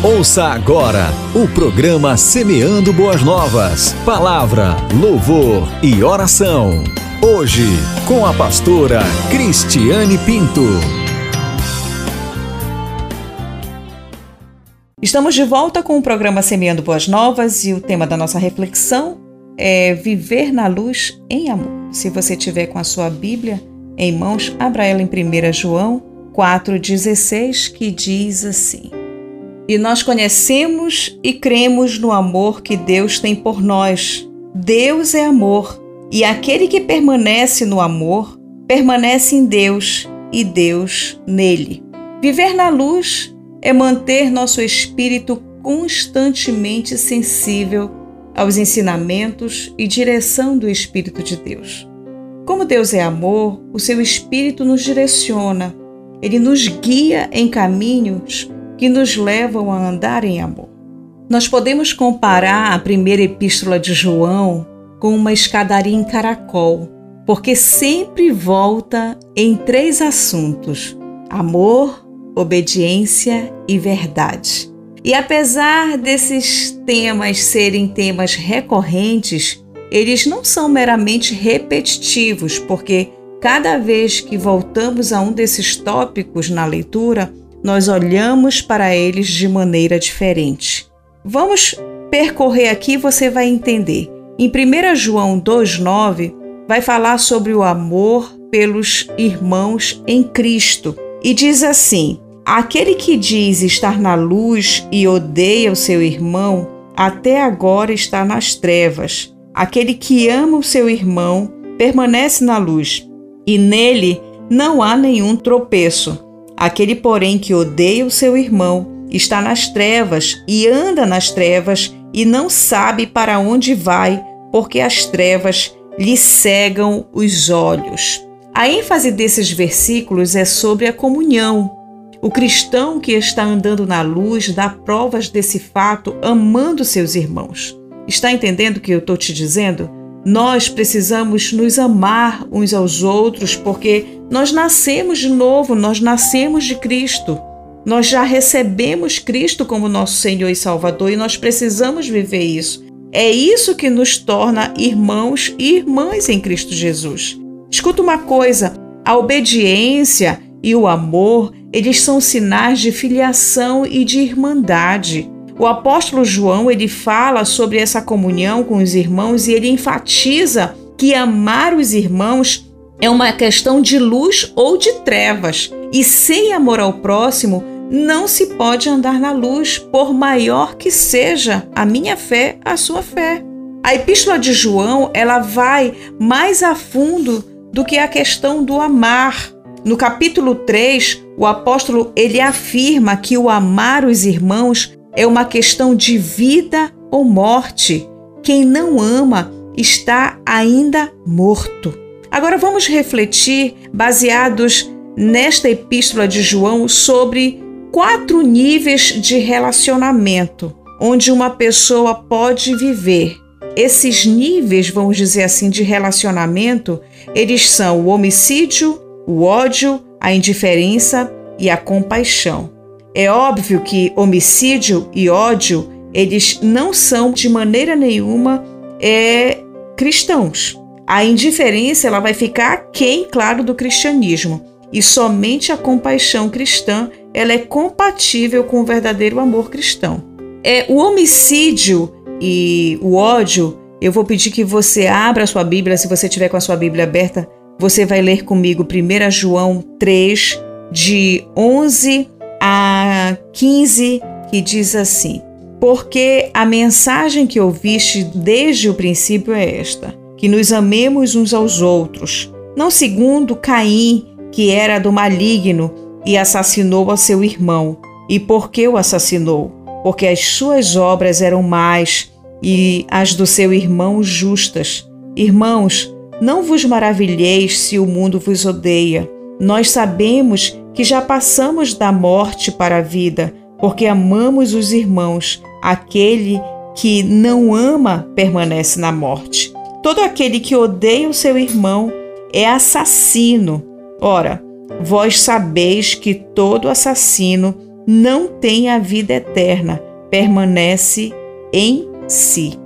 Ouça agora o programa Semeando Boas Novas. Palavra, louvor e oração. Hoje, com a pastora Cristiane Pinto. Estamos de volta com o programa Semeando Boas Novas e o tema da nossa reflexão é Viver na Luz em Amor. Se você tiver com a sua Bíblia em mãos, abra ela em 1 João 4,16, que diz assim. E nós conhecemos e cremos no amor que Deus tem por nós. Deus é amor, e aquele que permanece no amor, permanece em Deus e Deus nele. Viver na luz é manter nosso espírito constantemente sensível aos ensinamentos e direção do Espírito de Deus. Como Deus é amor, o seu Espírito nos direciona, ele nos guia em caminhos que nos levam a andar em amor. Nós podemos comparar a primeira epístola de João com uma escadaria em caracol, porque sempre volta em três assuntos: amor, obediência e verdade. E apesar desses temas serem temas recorrentes, eles não são meramente repetitivos, porque cada vez que voltamos a um desses tópicos na leitura, nós olhamos para eles de maneira diferente. Vamos percorrer aqui, você vai entender. Em 1 João 2,9, vai falar sobre o amor pelos irmãos em Cristo e diz assim: Aquele que diz estar na luz e odeia o seu irmão, até agora está nas trevas. Aquele que ama o seu irmão permanece na luz, e nele não há nenhum tropeço. Aquele, porém, que odeia o seu irmão está nas trevas e anda nas trevas e não sabe para onde vai, porque as trevas lhe cegam os olhos. A ênfase desses versículos é sobre a comunhão. O cristão que está andando na luz dá provas desse fato amando seus irmãos. Está entendendo o que eu estou te dizendo? Nós precisamos nos amar uns aos outros porque nós nascemos de novo, nós nascemos de Cristo. Nós já recebemos Cristo como nosso Senhor e Salvador e nós precisamos viver isso. É isso que nos torna irmãos e irmãs em Cristo Jesus. Escuta uma coisa: a obediência e o amor, eles são sinais de filiação e de irmandade. O apóstolo João, ele fala sobre essa comunhão com os irmãos e ele enfatiza que amar os irmãos é uma questão de luz ou de trevas. E sem amor ao próximo, não se pode andar na luz, por maior que seja a minha fé, a sua fé. A epístola de João, ela vai mais a fundo do que a questão do amar. No capítulo 3, o apóstolo ele afirma que o amar os irmãos é uma questão de vida ou morte. Quem não ama está ainda morto. Agora vamos refletir, baseados nesta epístola de João, sobre quatro níveis de relacionamento onde uma pessoa pode viver. Esses níveis, vamos dizer assim, de relacionamento, eles são o homicídio, o ódio, a indiferença e a compaixão. É óbvio que homicídio e ódio, eles não são de maneira nenhuma é, cristãos. A indiferença ela vai ficar quem, claro, do cristianismo. E somente a compaixão cristã ela é compatível com o verdadeiro amor cristão. É o homicídio e o ódio. Eu vou pedir que você abra a sua Bíblia, se você tiver com a sua Bíblia aberta, você vai ler comigo 1 João 3, de 11 a 15, que diz assim: Porque a mensagem que ouviste desde o princípio é esta: que nos amemos uns aos outros, não segundo Caim, que era do maligno e assassinou a seu irmão. E por que o assassinou? Porque as suas obras eram más e as do seu irmão justas. Irmãos, não vos maravilheis se o mundo vos odeia. Nós sabemos que já passamos da morte para a vida, porque amamos os irmãos. Aquele que não ama permanece na morte. Todo aquele que odeia o seu irmão é assassino. Ora, vós sabeis que todo assassino não tem a vida eterna, permanece em si.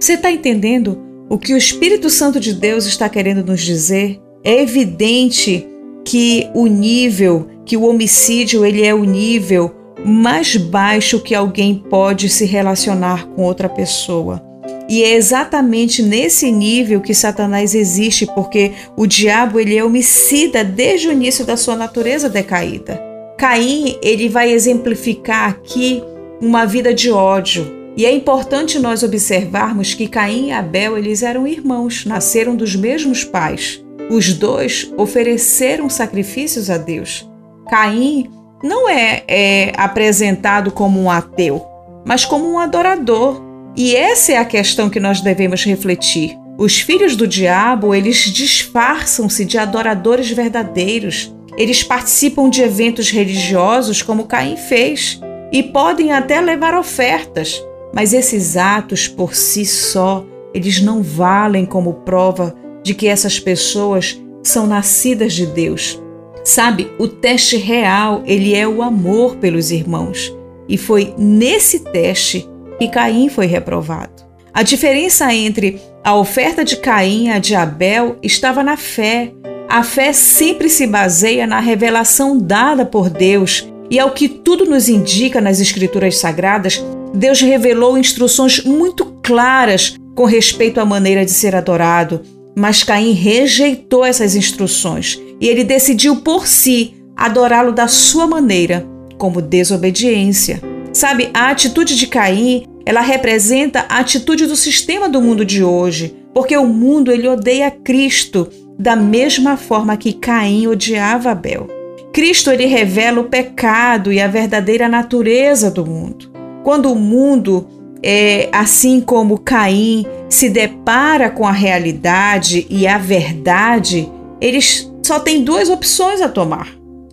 Você está entendendo o que o Espírito Santo de Deus está querendo nos dizer? É evidente que o nível, que o homicídio, ele é o nível mais baixo que alguém pode se relacionar com outra pessoa. E é exatamente nesse nível que Satanás existe, porque o diabo ele é homicida desde o início da sua natureza decaída. Caim, ele vai exemplificar aqui uma vida de ódio. E é importante nós observarmos que Caim e Abel, eles eram irmãos, nasceram dos mesmos pais. Os dois ofereceram sacrifícios a Deus. Caim não é, é apresentado como um ateu, mas como um adorador. E essa é a questão que nós devemos refletir. Os filhos do diabo, eles disfarçam-se de adoradores verdadeiros. Eles participam de eventos religiosos como Caim fez e podem até levar ofertas, mas esses atos por si só, eles não valem como prova de que essas pessoas são nascidas de Deus. Sabe, o teste real, ele é o amor pelos irmãos. E foi nesse teste que Caim foi reprovado. A diferença entre a oferta de Caim e a de Abel estava na fé. A fé sempre se baseia na revelação dada por Deus, e ao que tudo nos indica nas Escrituras Sagradas, Deus revelou instruções muito claras com respeito à maneira de ser adorado, mas Caim rejeitou essas instruções e ele decidiu por si adorá-lo da sua maneira, como desobediência. Sabe, a atitude de Caim, ela representa a atitude do sistema do mundo de hoje, porque o mundo ele odeia Cristo da mesma forma que Caim odiava Abel. Cristo ele revela o pecado e a verdadeira natureza do mundo. Quando o mundo é assim como Caim se depara com a realidade e a verdade, eles só têm duas opções a tomar,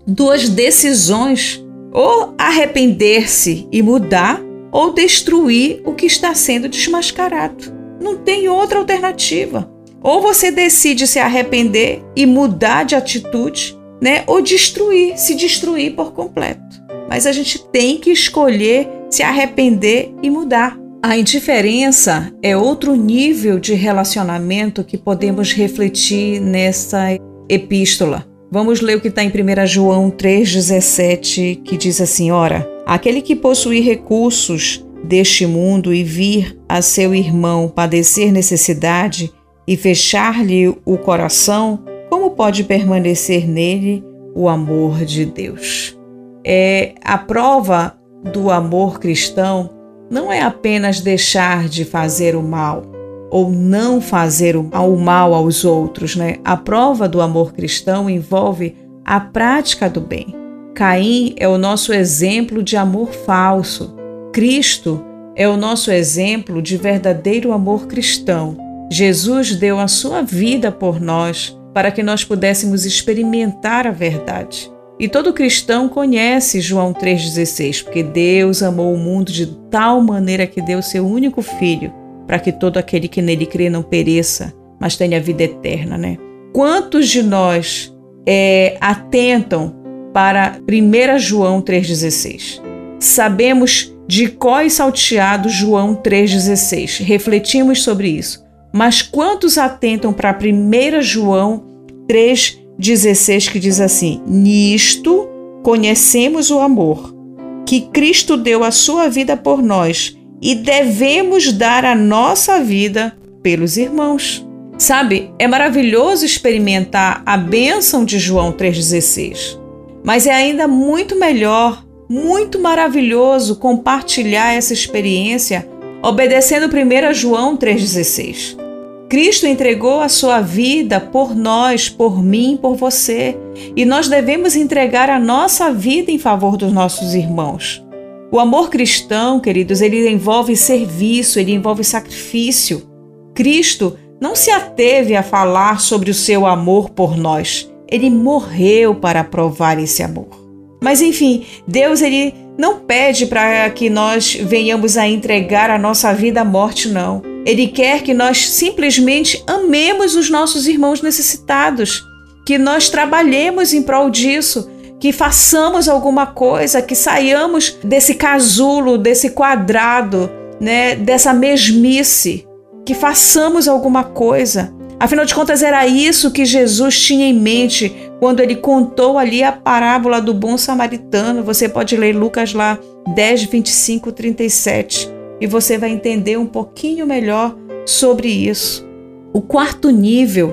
duas decisões: ou arrepender-se e mudar, ou destruir o que está sendo desmascarado. Não tem outra alternativa. Ou você decide se arrepender e mudar de atitude, né? Ou destruir, se destruir por completo. Mas a gente tem que escolher se arrepender e mudar. A indiferença é outro nível de relacionamento que podemos refletir nessa epístola. Vamos ler o que está em 1 João 3,17, que diz assim: Ora, aquele que possuir recursos deste mundo e vir a seu irmão padecer necessidade e fechar-lhe o coração, como pode permanecer nele o amor de Deus? É a prova do amor cristão não é apenas deixar de fazer o mal ou não fazer o mal aos outros, né? A prova do amor cristão envolve a prática do bem. Caim é o nosso exemplo de amor falso. Cristo é o nosso exemplo de verdadeiro amor cristão. Jesus deu a sua vida por nós para que nós pudéssemos experimentar a verdade. E todo cristão conhece João 3,16, porque Deus amou o mundo de tal maneira que deu seu único filho, para que todo aquele que nele crê não pereça, mas tenha vida eterna, né? Quantos de nós é, atentam para 1 João 3,16? Sabemos de e salteado João 3,16, refletimos sobre isso. Mas quantos atentam para 1 João 3,16? 16 que diz assim: Nisto conhecemos o amor, que Cristo deu a sua vida por nós e devemos dar a nossa vida pelos irmãos. Sabe, é maravilhoso experimentar a bênção de João 3,16, mas é ainda muito melhor, muito maravilhoso compartilhar essa experiência obedecendo 1 João 3,16. Cristo entregou a sua vida por nós, por mim, por você, e nós devemos entregar a nossa vida em favor dos nossos irmãos. O amor cristão, queridos, ele envolve serviço, ele envolve sacrifício. Cristo não se ateve a falar sobre o seu amor por nós. Ele morreu para provar esse amor. Mas enfim, Deus ele não pede para que nós venhamos a entregar a nossa vida à morte, não. Ele quer que nós simplesmente amemos os nossos irmãos necessitados, que nós trabalhemos em prol disso, que façamos alguma coisa, que saiamos desse casulo, desse quadrado, né, dessa mesmice, que façamos alguma coisa. Afinal de contas, era isso que Jesus tinha em mente quando ele contou ali a parábola do bom samaritano. Você pode ler Lucas lá 10, 25, 37 e você vai entender um pouquinho melhor sobre isso. O quarto nível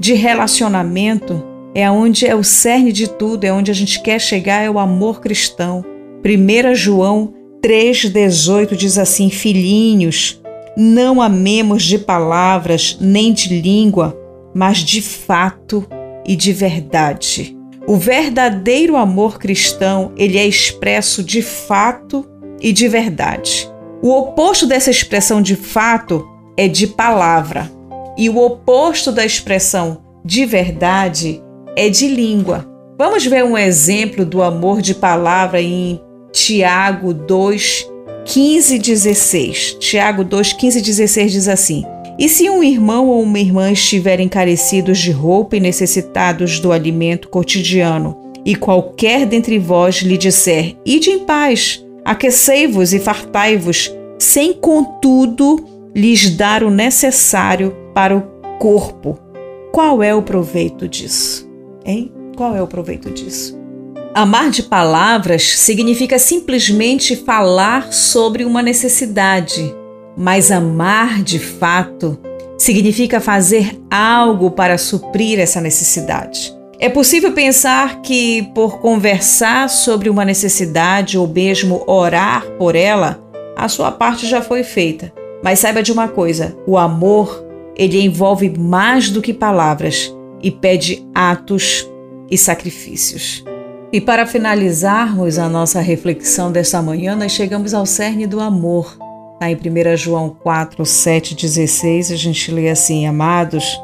de relacionamento é onde é o cerne de tudo, é onde a gente quer chegar, é o amor cristão. 1 João 3,18 diz assim: Filhinhos, não amemos de palavras nem de língua, mas de fato e de verdade. O verdadeiro amor cristão, ele é expresso de fato e de verdade. O oposto dessa expressão de fato é de palavra, e o oposto da expressão de verdade é de língua. Vamos ver um exemplo do amor de palavra em Tiago 2, 15 e 16. Tiago 2, 15 e 16 diz assim: E se um irmão ou uma irmã estiverem carecidos de roupa e necessitados do alimento cotidiano, e qualquer dentre vós lhe disser: Ide em paz, aquecei-vos e fartai-vos, sem contudo lhes dar o necessário para o corpo, qual é o proveito disso? Hein? Qual é o proveito disso? Amar de palavras significa simplesmente falar sobre uma necessidade, mas amar de fato significa fazer algo para suprir essa necessidade. É possível pensar que, por conversar sobre uma necessidade ou mesmo orar por ela, a sua parte já foi feita. Mas saiba de uma coisa: o amor ele envolve mais do que palavras e pede atos e sacrifícios. E para finalizarmos a nossa reflexão desta manhã, nós chegamos ao cerne do amor. Tá em 1 João 4, 7, 16, a gente lê assim: Amados,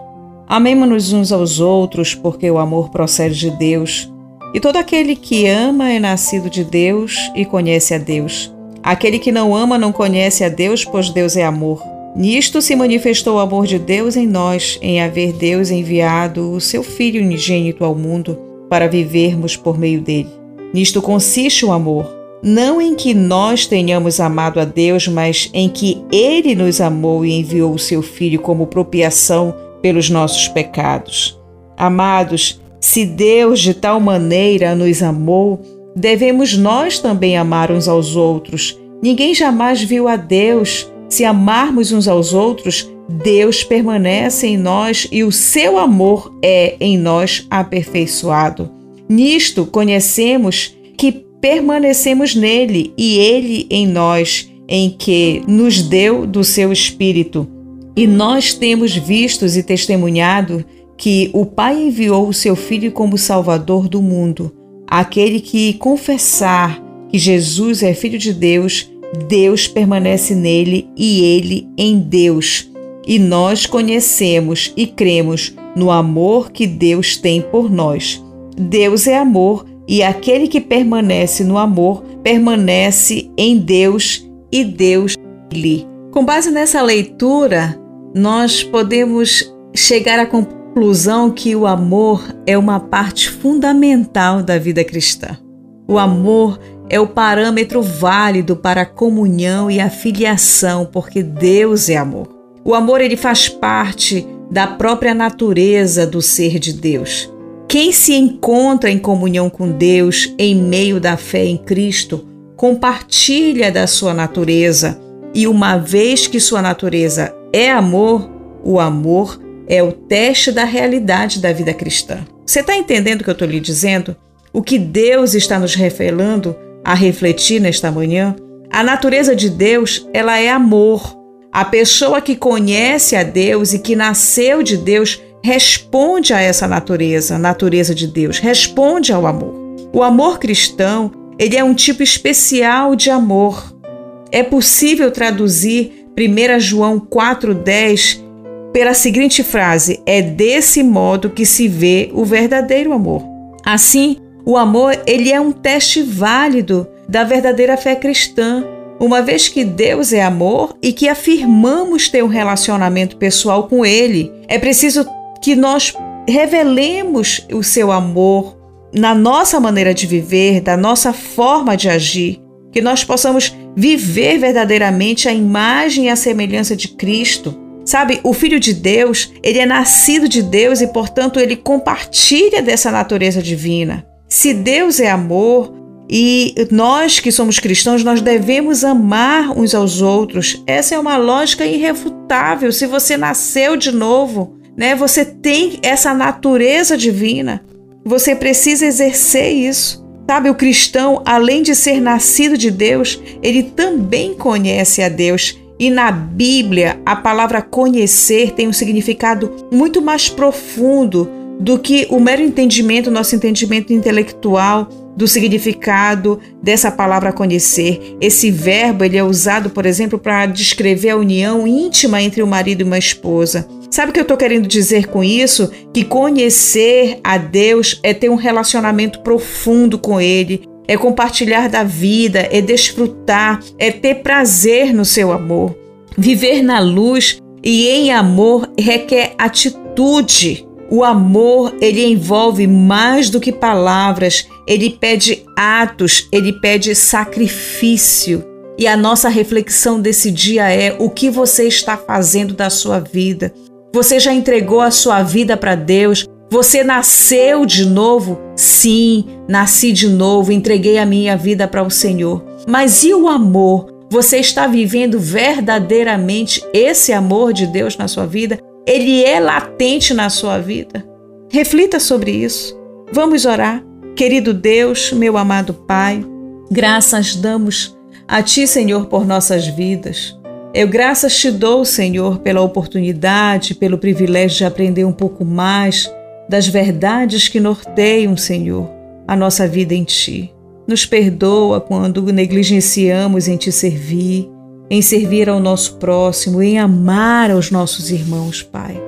amemos-nos uns aos outros, porque o amor procede de Deus. E todo aquele que ama é nascido de Deus e conhece a Deus. Aquele que não ama não conhece a Deus, pois Deus é amor. Nisto se manifestou o amor de Deus em nós, em haver Deus enviado o seu Filho unigênito ao mundo para vivermos por meio dele. Nisto consiste o amor, não em que nós tenhamos amado a Deus, mas em que ele nos amou e enviou o seu Filho como propiação pelos nossos pecados. Amados, se Deus de tal maneira nos amou, devemos nós também amar uns aos outros. Ninguém jamais viu a Deus. Se amarmos uns aos outros, Deus permanece em nós e o seu amor é em nós aperfeiçoado. Nisto conhecemos que permanecemos nele e ele em nós, em que nos deu do seu Espírito. E nós temos vistos e testemunhado que o Pai enviou o seu Filho como Salvador do mundo. Aquele que confessar que Jesus é Filho de Deus, Deus permanece nele e ele em Deus. E nós conhecemos e cremos no amor que Deus tem por nós. Deus é amor e aquele que permanece no amor permanece em Deus e Deus nele. Com base nessa leitura, nós podemos chegar à conclusão que o amor é uma parte fundamental da vida cristã. O amor o parâmetro válido para a comunhão e a filiação, porque Deus é amor. O amor ele faz parte da própria natureza do ser de Deus. Quem se encontra em comunhão com Deus em meio da fé em Cristo, compartilha da sua natureza, e uma vez que sua natureza é amor, o amor é o teste da realidade da vida cristã. Você está entendendo o que eu estou lhe dizendo? O que Deus está nos revelando a refletir nesta manhã? A natureza de Deus, ela é amor. A pessoa que conhece a Deus e que nasceu de Deus responde a essa natureza, natureza de Deus, responde ao amor. O amor cristão, ele é um tipo especial de amor. É possível traduzir 1 João 4:10 pela seguinte frase: é desse modo que se vê o verdadeiro amor. Assim, o amor, ele é um teste válido da verdadeira fé cristã uma vez que Deus é amor e que afirmamos ter um relacionamento pessoal com Ele, é preciso que nós revelemos o seu amor na nossa maneira de viver, da nossa forma de agir, que nós possamos viver verdadeiramente a imagem e a semelhança de Cristo. Sabe, o Filho de Deus, ele é nascido de Deus e, portanto, ele compartilha dessa natureza divina. Se Deus é amor e nós que somos cristãos, nós devemos amar uns aos outros. Essa é uma lógica irrefutável. Se você nasceu de novo, né, você tem essa natureza divina. Você precisa exercer isso. Sabe, o cristão, além de ser nascido de Deus, ele também conhece a Deus. E na Bíblia, a palavra conhecer tem um significado muito mais profundo do que o mero entendimento, nosso entendimento intelectual do significado dessa palavra conhecer. Esse verbo ele é usado, por exemplo, para descrever a união íntima entre o marido e uma esposa. Sabe o que eu estou querendo dizer com isso? Que conhecer a Deus é ter um relacionamento profundo com Ele, é compartilhar da vida, é desfrutar, é ter prazer no seu amor. Viver na luz e em amor requer atitude. O amor, ele envolve mais do que palavras, ele pede atos, ele pede sacrifício. E a nossa reflexão desse dia é: o que você está fazendo da sua vida? Você já entregou a sua vida para Deus? Você nasceu de novo? Sim, nasci de novo, entreguei a minha vida para o Senhor. Mas e o amor? Você está vivendo verdadeiramente esse amor de Deus na sua vida? Ele é latente na sua vida? Reflita sobre isso. Vamos orar. Querido Deus, meu amado Pai, graças damos a Ti, Senhor, por nossas vidas. Eu graças te dou, Senhor, pela oportunidade, pelo privilégio de aprender um pouco mais das verdades que norteiam, Senhor, a nossa vida em Ti. Nos perdoa quando negligenciamos em Te servir, em servir ao nosso próximo, em amar aos nossos irmãos, Pai.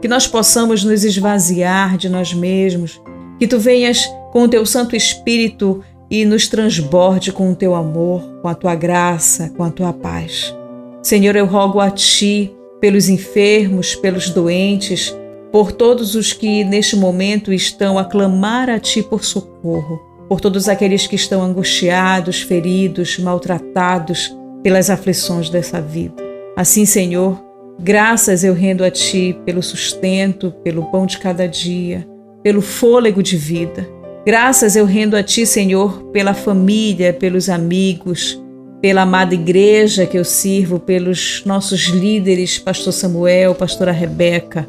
Que nós possamos nos esvaziar de nós mesmos, que Tu venhas com o Teu Santo Espírito e nos transborde com o Teu amor, com a Tua graça, com a Tua paz. Senhor, eu rogo a Ti pelos enfermos, pelos doentes, por todos os que neste momento estão a clamar a Ti por socorro, por todos aqueles que estão angustiados, feridos, maltratados pelas aflições dessa vida. Assim, Senhor, graças eu rendo a Ti pelo sustento, pelo pão de cada dia, pelo fôlego de vida. Graças eu rendo a Ti, Senhor, pela família, pelos amigos, pela amada igreja que eu sirvo, pelos nossos líderes, Pastor Samuel, Pastora Rebeca.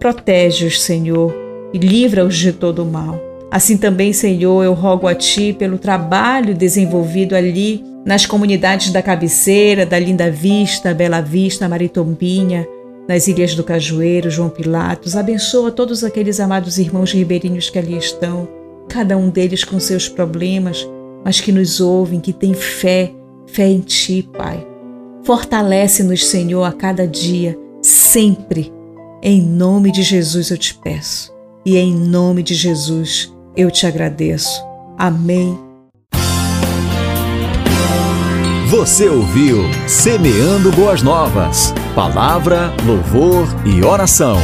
Protege-os, Senhor, e livra-os de todo o mal. Assim também, Senhor, eu rogo a Ti pelo trabalho desenvolvido ali nas comunidades da Cabeceira, da Linda Vista, Bela Vista, Maritombinha, nas Ilhas do Cajueiro, João Pilatos. Abençoa todos aqueles amados irmãos ribeirinhos que ali estão, cada um deles com seus problemas, mas que nos ouvem, que têm fé fé em Ti, Pai. Fortalece-nos, Senhor, a cada dia, sempre. Em nome de Jesus eu te peço. E em nome de Jesus eu te agradeço. Amém. Você ouviu Semeando Boas Novas. Palavra, louvor e oração.